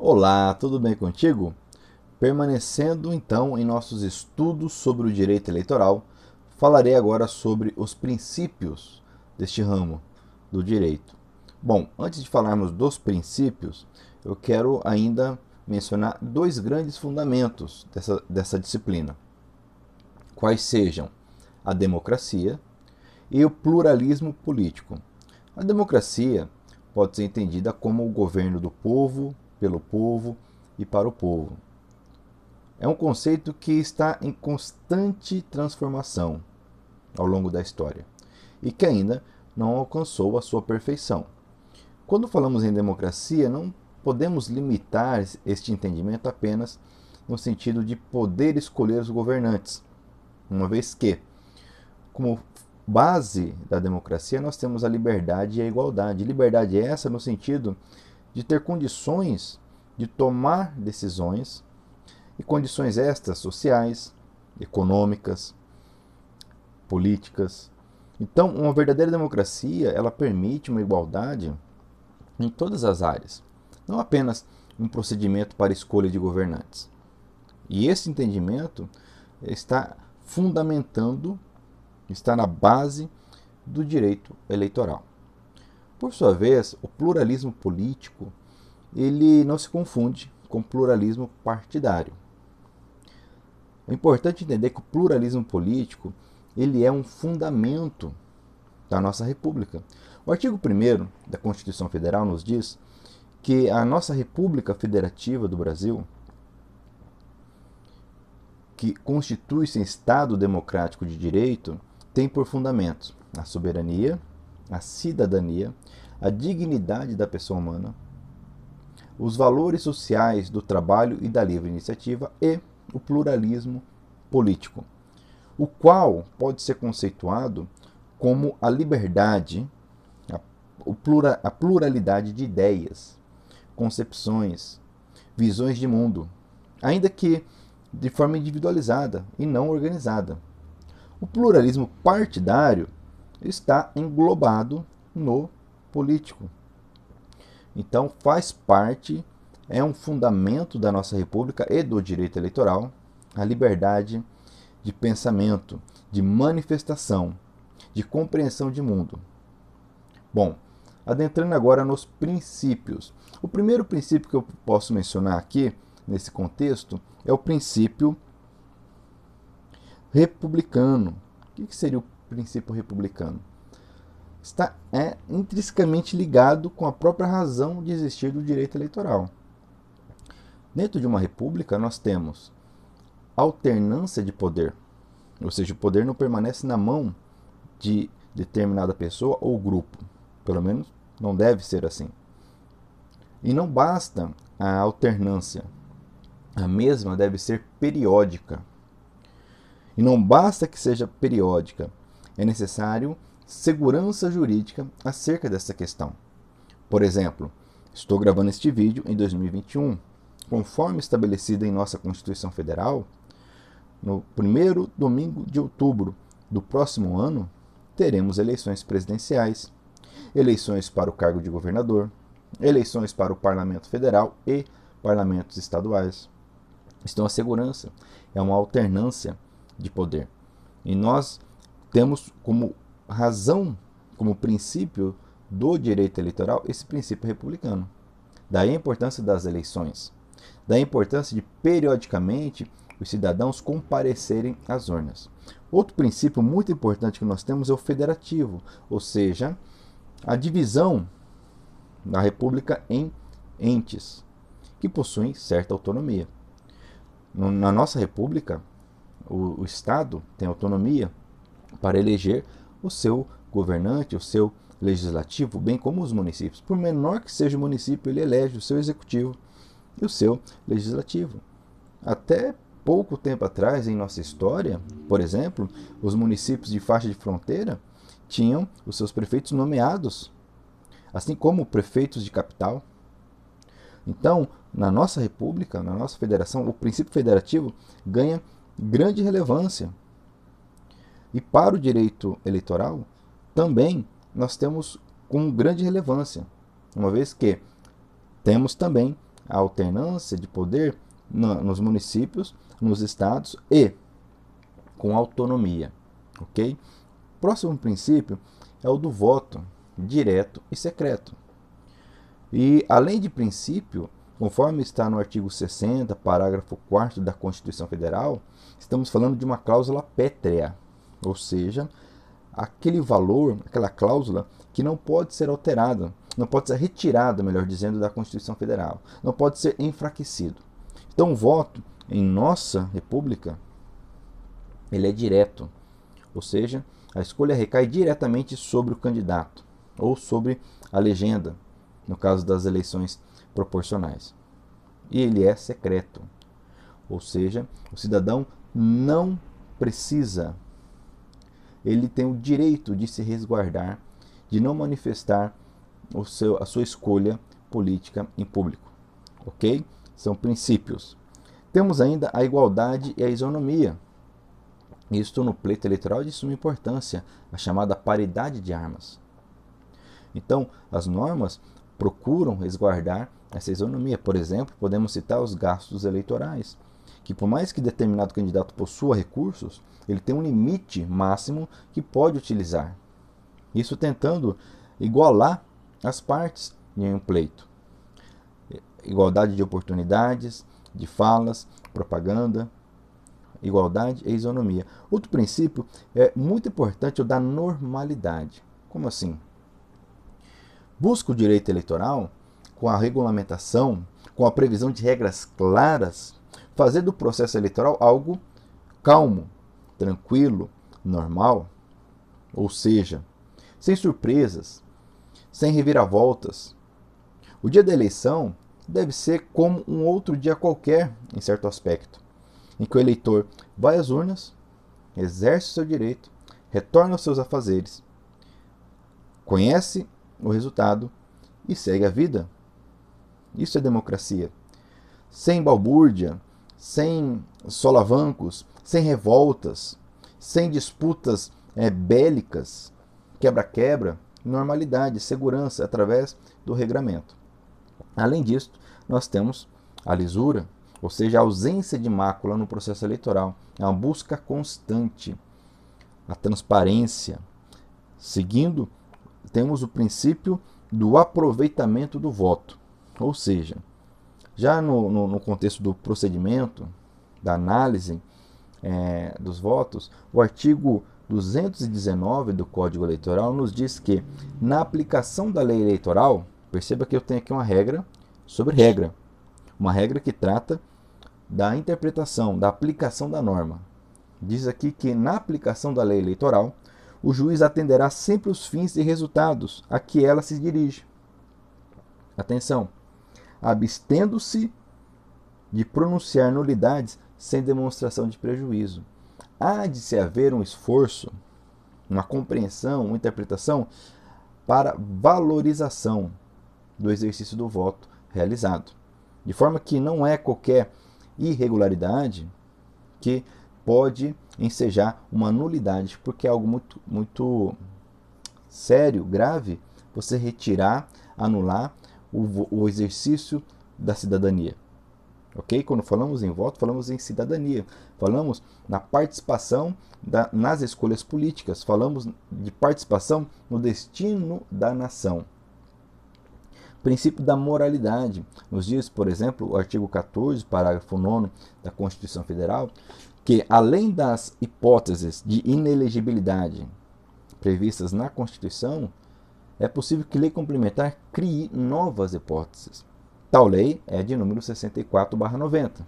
Olá, tudo bem contigo? Permanecendo então em nossos estudos sobre o direito eleitoral, falarei agora sobre os princípios deste ramo do direito. Bom, antes de falarmos dos princípios, eu quero ainda mencionar dois grandes fundamentos dessa, dessa disciplina, quais sejam a democracia e o pluralismo político. A democracia pode ser entendida como o governo do povo, pelo povo e para o povo. É um conceito que está em constante transformação ao longo da história e que ainda não alcançou a sua perfeição. Quando falamos em democracia, não podemos limitar este entendimento apenas no sentido de poder escolher os governantes, uma vez que, como base da democracia, nós temos a liberdade e a igualdade. Liberdade é essa no sentido de ter condições de tomar decisões e condições estas sociais, econômicas, políticas. Então, uma verdadeira democracia, ela permite uma igualdade em todas as áreas, não apenas um procedimento para escolha de governantes. E esse entendimento está fundamentando, está na base do direito eleitoral. Por sua vez, o pluralismo político ele não se confunde com pluralismo partidário. É importante entender que o pluralismo político ele é um fundamento da nossa república. O artigo 1 da Constituição Federal nos diz que a nossa República Federativa do Brasil, que constitui-se em Estado democrático de direito, tem por fundamentos a soberania, a cidadania, a dignidade da pessoa humana, os valores sociais do trabalho e da livre iniciativa e o pluralismo político, o qual pode ser conceituado como a liberdade, a, plura, a pluralidade de ideias, concepções, visões de mundo, ainda que de forma individualizada e não organizada. O pluralismo partidário está englobado no político. Então, faz parte, é um fundamento da nossa República e do direito eleitoral a liberdade de pensamento, de manifestação, de compreensão de mundo. Bom, adentrando agora nos princípios. O primeiro princípio que eu posso mencionar aqui, nesse contexto, é o princípio republicano. O que seria o princípio republicano? está é, intrinsecamente ligado com a própria razão de existir do direito eleitoral. Dentro de uma república, nós temos alternância de poder, ou seja, o poder não permanece na mão de determinada pessoa ou grupo, pelo menos não deve ser assim. E não basta a alternância, a mesma deve ser periódica. E não basta que seja periódica, é necessário segurança jurídica acerca dessa questão. Por exemplo, estou gravando este vídeo em 2021. Conforme estabelecido em nossa Constituição Federal, no primeiro domingo de outubro do próximo ano, teremos eleições presidenciais, eleições para o cargo de governador, eleições para o Parlamento Federal e parlamentos estaduais. Então, a segurança é uma alternância de poder. E nós temos como razão, como princípio do direito eleitoral, esse princípio republicano. Daí a importância das eleições. Daí a importância de, periodicamente, os cidadãos comparecerem às urnas. Outro princípio muito importante que nós temos é o federativo, ou seja, a divisão da República em entes que possuem certa autonomia. Na nossa República, o, o Estado tem autonomia para eleger o seu governante, o seu legislativo, bem como os municípios. Por menor que seja o município, ele elege o seu executivo e o seu legislativo. Até pouco tempo atrás, em nossa história, por exemplo, os municípios de faixa de fronteira tinham os seus prefeitos nomeados, assim como prefeitos de capital. Então, na nossa república, na nossa federação, o princípio federativo ganha grande relevância e para o direito eleitoral, também nós temos com grande relevância, uma vez que temos também a alternância de poder nos municípios, nos estados e com autonomia, ok? Próximo princípio é o do voto direto e secreto. E além de princípio, conforme está no artigo 60, parágrafo 4 da Constituição Federal, estamos falando de uma cláusula pétrea, ou seja, aquele valor, aquela cláusula que não pode ser alterada, não pode ser retirada, melhor dizendo, da Constituição Federal, não pode ser enfraquecido. Então, o voto em nossa República, ele é direto, ou seja, a escolha recai diretamente sobre o candidato ou sobre a legenda, no caso das eleições proporcionais. E ele é secreto, ou seja, o cidadão não precisa, ele tem o direito de se resguardar, de não manifestar o seu, a sua escolha política em público. Ok? São princípios. Temos ainda a igualdade e a isonomia. Isto no pleito eleitoral de suma importância, a chamada paridade de armas. Então, as normas procuram resguardar essa isonomia. Por exemplo, podemos citar os gastos eleitorais, que por mais que determinado candidato possua recursos, ele tem um limite máximo que pode utilizar. Isso tentando igualar as partes em um pleito. Igualdade de oportunidades, de falas, propaganda, igualdade e isonomia. Outro princípio é muito importante o da normalidade. Como assim? Busca o direito eleitoral com a regulamentação, com a previsão de regras claras, fazer do processo eleitoral algo calmo, tranquilo, normal, ou seja, sem surpresas, sem reviravoltas. O dia da eleição deve ser como um outro dia qualquer, em certo aspecto, em que o eleitor vai às urnas, exerce seu direito, retorna aos seus afazeres, conhece o resultado e segue a vida. Isso é democracia. Sem balbúrdia, sem solavancos, sem revoltas, sem disputas é, bélicas, quebra-quebra, normalidade, segurança através do regramento. Além disso, nós temos a lisura, ou seja, a ausência de mácula no processo eleitoral. É uma busca constante, a transparência. Seguindo, temos o princípio do aproveitamento do voto, ou seja, já no, no, no contexto do procedimento, da análise é, dos votos, o artigo 219 do Código Eleitoral nos diz que, na aplicação da lei eleitoral, perceba que eu tenho aqui uma regra sobre regra, uma regra que trata da interpretação, da aplicação da norma. Diz aqui que, na aplicação da lei eleitoral, o juiz atenderá sempre os fins e resultados a que ela se dirige. Atenção! Abstendo-se de pronunciar nulidades sem demonstração de prejuízo há de se haver um esforço, uma compreensão, uma interpretação para valorização do exercício do voto realizado. De forma que não é qualquer irregularidade que pode ensejar uma nulidade, porque é algo muito, muito sério, grave, você retirar, anular o, o exercício da cidadania. Ok? Quando falamos em voto, falamos em cidadania, falamos na participação da, nas escolhas políticas, falamos de participação no destino da nação. Princípio da moralidade. Nos diz, por exemplo, o artigo 14, parágrafo 9 da Constituição Federal, que além das hipóteses de inelegibilidade previstas na Constituição, é possível que lei complementar crie novas hipóteses. Tal lei é de número 64/90.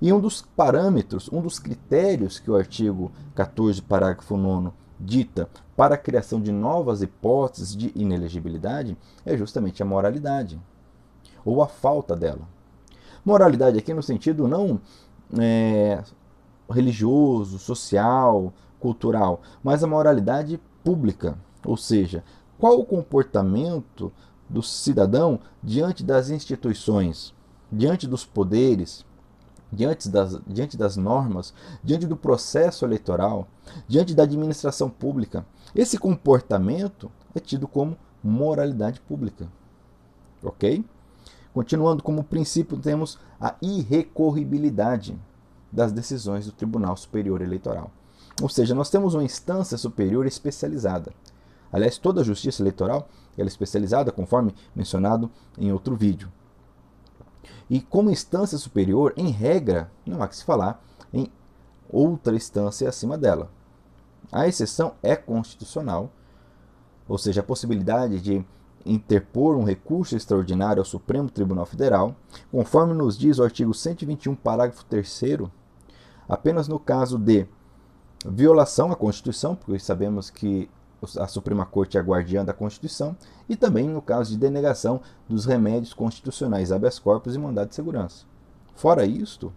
E um dos parâmetros, um dos critérios que o artigo 14, parágrafo 9 dita para a criação de novas hipóteses de inelegibilidade é justamente a moralidade ou a falta dela. Moralidade aqui no sentido não é, religioso, social, cultural, mas a moralidade pública, ou seja, qual o comportamento do cidadão diante das instituições, diante dos poderes, diante das, diante das normas, diante do processo eleitoral, diante da administração pública. Esse comportamento é tido como moralidade pública. Ok? Continuando como princípio, temos a irrecorribilidade das decisões do Tribunal Superior Eleitoral. Ou seja, nós temos uma instância superior especializada. Aliás, toda a justiça eleitoral é especializada, conforme mencionado em outro vídeo. E como instância superior, em regra, não há que se falar em outra instância acima dela. A exceção é constitucional, ou seja, a possibilidade de interpor um recurso extraordinário ao Supremo Tribunal Federal, conforme nos diz o artigo 121, parágrafo 3 apenas no caso de violação à Constituição, porque sabemos que a Suprema Corte é a guardiã da Constituição, e também no caso de denegação dos remédios constitucionais habeas corpus e mandado de segurança. Fora isto,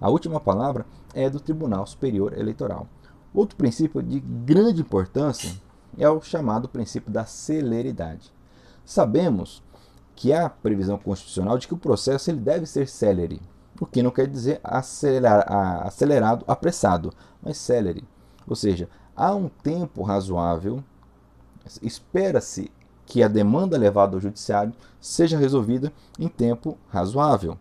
a última palavra é do Tribunal Superior Eleitoral. Outro princípio de grande importância é o chamado princípio da celeridade. Sabemos que há previsão constitucional de que o processo ele deve ser celere, o que não quer dizer acelerar, acelerado, apressado, mas celere. Ou seja, há um tempo razoável, espera-se que a demanda levada ao judiciário seja resolvida em tempo razoável.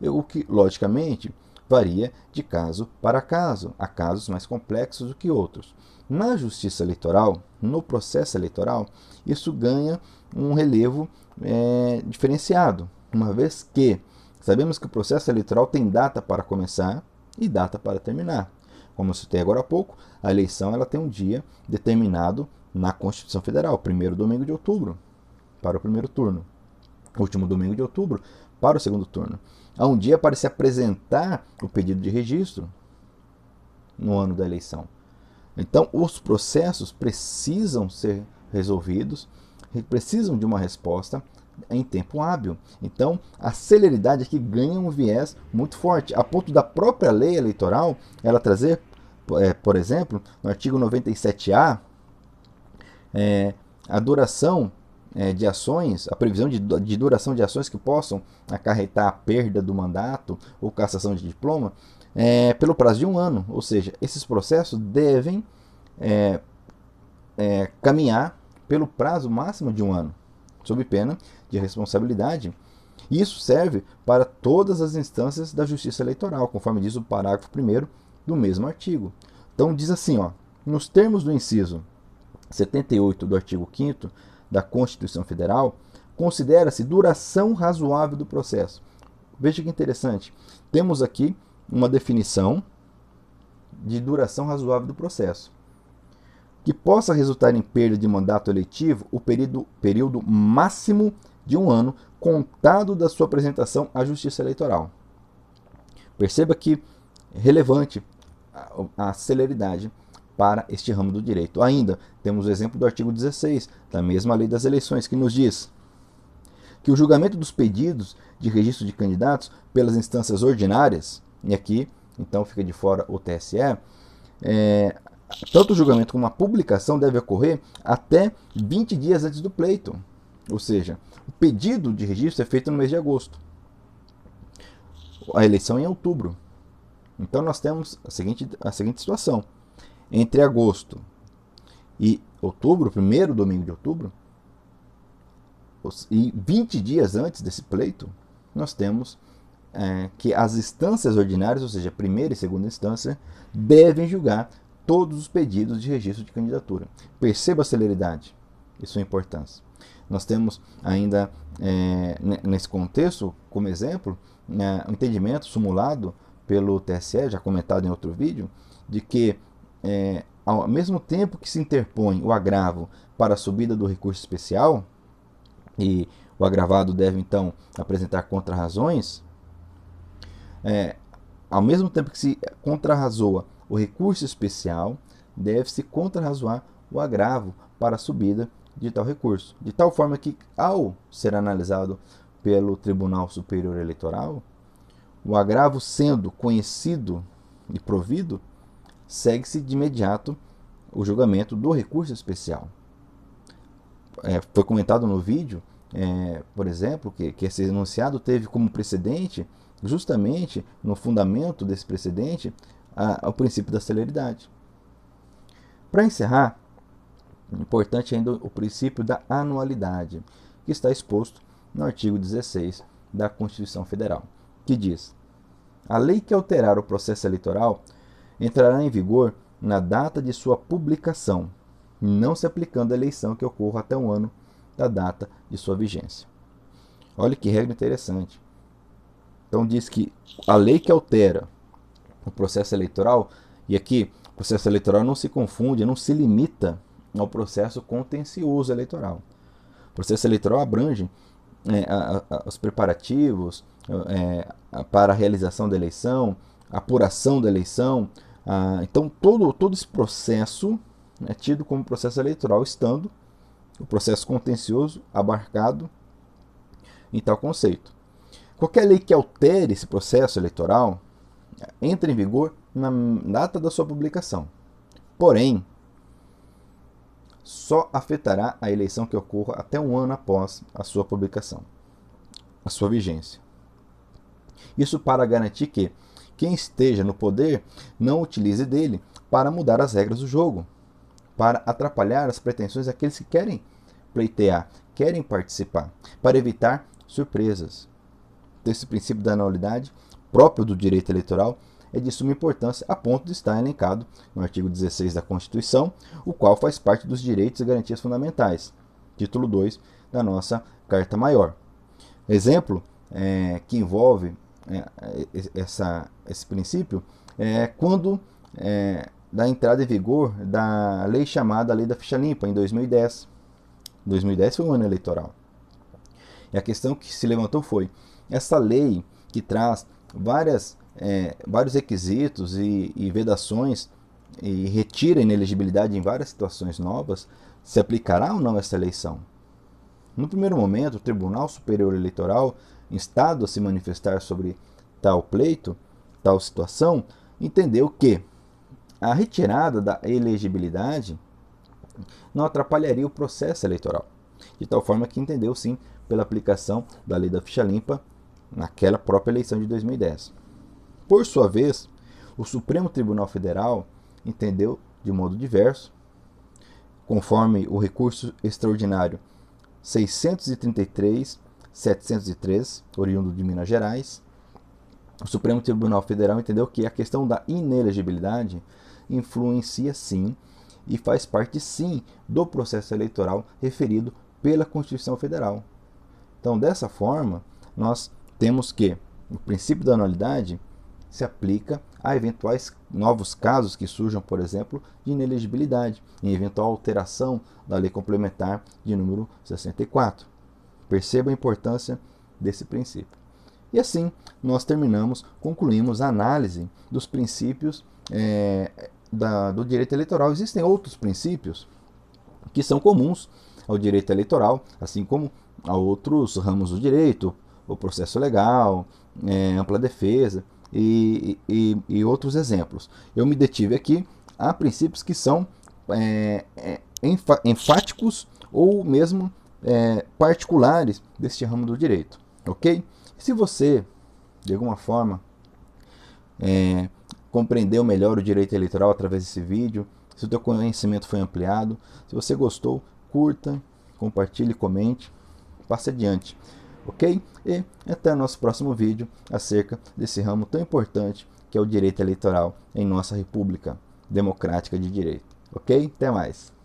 O que, logicamente, varia de caso para caso. Há casos mais complexos do que outros. Na justiça eleitoral, no processo eleitoral, isso ganha um relevo é, diferenciado, uma vez que sabemos que o processo eleitoral tem data para começar e data para terminar. Como eu citei agora há pouco, a eleição ela tem um dia determinado na Constituição Federal, primeiro domingo de outubro, para o primeiro turno, último domingo de outubro, para o segundo turno. Há um dia para se apresentar o pedido de registro no ano da eleição. Então, os processos precisam ser resolvidos, precisam de uma resposta em tempo hábil. Então, a celeridade aqui ganha um viés muito forte, a ponto da própria lei eleitoral ela trazer, é, por exemplo, no artigo 97A, é, a duração é, de ações, a previsão de, de duração de ações que possam acarretar a perda do mandato ou cassação de diploma, é, pelo prazo de um ano. Ou seja, esses processos devem é, é, caminhar pelo prazo máximo de um ano, sob pena de responsabilidade. Isso serve para todas as instâncias da justiça eleitoral, conforme diz o parágrafo 1 do mesmo artigo. Então diz assim, ó, nos termos do inciso 78 do artigo 5 da Constituição Federal, considera-se duração razoável do processo. Veja que interessante. Temos aqui uma definição de duração razoável do processo. Que possa resultar em perda de mandato eletivo o período, período máximo de um ano contado da sua apresentação à Justiça Eleitoral. Perceba que é relevante a, a celeridade para este ramo do direito. Ainda temos o exemplo do artigo 16 da mesma lei das eleições, que nos diz que o julgamento dos pedidos de registro de candidatos pelas instâncias ordinárias, e aqui então fica de fora o TSE, é, tanto o julgamento como a publicação deve ocorrer até 20 dias antes do pleito. Ou seja, o pedido de registro é feito no mês de agosto. A eleição é em outubro. Então nós temos a seguinte, a seguinte situação. Entre agosto e outubro, primeiro domingo de outubro, e 20 dias antes desse pleito, nós temos é, que as instâncias ordinárias, ou seja, primeira e segunda instância, devem julgar todos os pedidos de registro de candidatura. Perceba a celeridade e sua importância. Nós temos ainda, é, nesse contexto, como exemplo, né, um entendimento simulado pelo TSE, já comentado em outro vídeo, de que é, ao mesmo tempo que se interpõe o agravo para a subida do recurso especial, e o agravado deve então apresentar contrarrazões, é, ao mesmo tempo que se contrarrazoa o recurso especial, deve-se contrarrazoar o agravo para a subida de tal recurso, de tal forma que, ao ser analisado pelo Tribunal Superior Eleitoral, o agravo sendo conhecido e provido, segue-se de imediato o julgamento do recurso especial. É, foi comentado no vídeo, é, por exemplo, que, que esse enunciado teve como precedente, justamente no fundamento desse precedente, a, o princípio da celeridade. Para encerrar, importante ainda o princípio da anualidade, que está exposto no artigo 16 da Constituição Federal, que diz: A lei que alterar o processo eleitoral entrará em vigor na data de sua publicação, não se aplicando à eleição que ocorra até um ano da data de sua vigência. Olha que regra interessante. Então diz que a lei que altera o processo eleitoral, e aqui o processo eleitoral não se confunde, não se limita ao processo contencioso eleitoral. O processo eleitoral abrange é, a, a, os preparativos é, para a realização da eleição, a apuração da eleição. A, então, todo, todo esse processo é tido como processo eleitoral, estando o processo contencioso abarcado em tal conceito. Qualquer lei que altere esse processo eleitoral entra em vigor na data da sua publicação. Porém, só afetará a eleição que ocorra até um ano após a sua publicação, a sua vigência. Isso para garantir que quem esteja no poder não utilize dele para mudar as regras do jogo, para atrapalhar as pretensões daqueles que querem pleitear, querem participar, para evitar surpresas. Esse princípio da anualidade, próprio do direito eleitoral, é de suma importância a ponto de estar elencado no artigo 16 da Constituição, o qual faz parte dos direitos e garantias fundamentais, título 2 da nossa Carta Maior. Exemplo é, que envolve é, essa, esse princípio é quando é, da entrada em vigor da lei chamada Lei da Ficha Limpa, em 2010. 2010 foi um ano eleitoral. E a questão que se levantou foi: essa lei que traz várias é, vários requisitos e, e vedações e retira inelegibilidade em várias situações novas, se aplicará ou não essa eleição? No primeiro momento, o Tribunal Superior Eleitoral, instado a se manifestar sobre tal pleito, tal situação, entendeu que a retirada da elegibilidade não atrapalharia o processo eleitoral, de tal forma que entendeu sim pela aplicação da lei da ficha limpa naquela própria eleição de 2010. Por sua vez, o Supremo Tribunal Federal entendeu de modo diverso, conforme o recurso extraordinário 633-703, oriundo de Minas Gerais. O Supremo Tribunal Federal entendeu que a questão da inelegibilidade influencia sim e faz parte sim do processo eleitoral referido pela Constituição Federal. Então, dessa forma, nós temos que o princípio da anualidade se aplica a eventuais novos casos que surjam, por exemplo, de inelegibilidade, em eventual alteração da lei complementar de número 64. Perceba a importância desse princípio. E assim, nós terminamos, concluímos a análise dos princípios é, da, do direito eleitoral. Existem outros princípios que são comuns ao direito eleitoral, assim como a outros ramos do direito, o processo legal, é, ampla defesa e, e, e, outros exemplos. Eu me detive aqui a princípios que são é, é, enfáticos ou mesmo é, particulares deste ramo do direito, ok? Se você, de alguma forma, é, compreendeu melhor o direito eleitoral através desse vídeo, se o teu conhecimento foi ampliado, se você gostou, curta, compartilhe, comente, passe adiante ok? E até nosso próximo vídeo acerca desse ramo tão importante que é o direito eleitoral em nossa República Democrática de Direito, ok? Até mais!